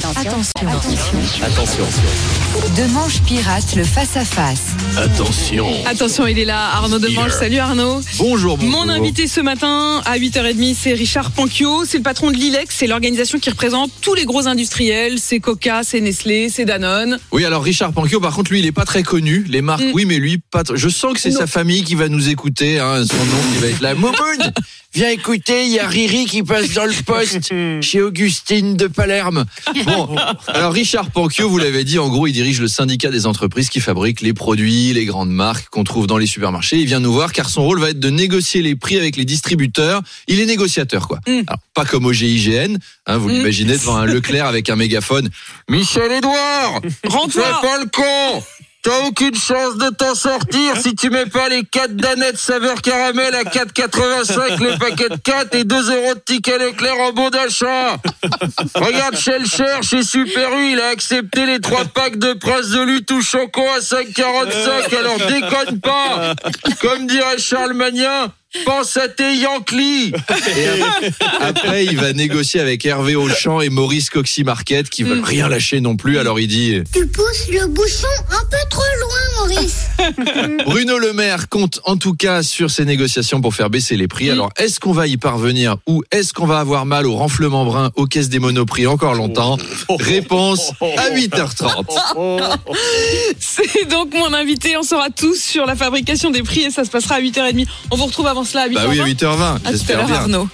Attention. Attention. Attention. Demanche pirate, le face-à-face. Attention. Attention, il est là, Arnaud Demange. Salut Arnaud. Bonjour, bonjour. Mon invité ce matin à 8h30, c'est Richard Panquio. C'est le patron de l'ILEX. C'est l'organisation qui représente tous les gros industriels. C'est Coca, c'est Nestlé, c'est Danone. Oui, alors Richard Panquio, par contre, lui, il est pas très connu. Les marques, Mm. oui, mais lui, pas. Je sens que c'est sa famille qui va nous écouter. Hein, son nom qui va être là. Moumoun, viens écouter. Il y a Riri qui passe dans le poste chez Augustine de Palerme. Bon, alors Richard Panquio, vous l'avez dit, en gros, il dirige le syndicat des entreprises qui fabriquent les produits, les grandes marques qu'on trouve dans les supermarchés. Il vient nous voir car son rôle va être de négocier les prix avec les distributeurs. Il est négociateur, quoi. Mm. Alors, pas comme au GIGN. Hein, vous Mm. l'imaginez devant un Leclerc avec un mégaphone. Michel Edouard. Fais pas le con T'as aucune chance de t'en sortir si tu mets pas les 4 danettes saveur caramel à 4,85 le paquet de 4 et 2 euros de ticket Leclerc en bon d'achat. Regarde Shellcher chez Super U, il a accepté les 3 packs de Prince de lutte ou Choco à 5,45 alors déconne pas Comme dirait Charles Magnin, pense à tes Yankees Et après, il va négocier avec Hervé Auchan et Maurice Coxy Market qui veulent rien lâcher non plus. Alors il dit Tu pousses le bouchon un peu trop loin, Maurice. Bruno Le Maire compte en tout cas sur ces négociations pour faire baisser les prix. Alors est-ce qu'on va y parvenir ou est-ce qu'on va avoir mal au renflement brun aux caisses des monoprix encore longtemps? Réponse à 8h30. C'est donc mon invité. On saura tous sur la fabrication des prix et ça se passera à 8h30. On vous retrouve avant cela à 8h20. Bah oui, à 8h20. À tout à J'espère bien. Arnaud.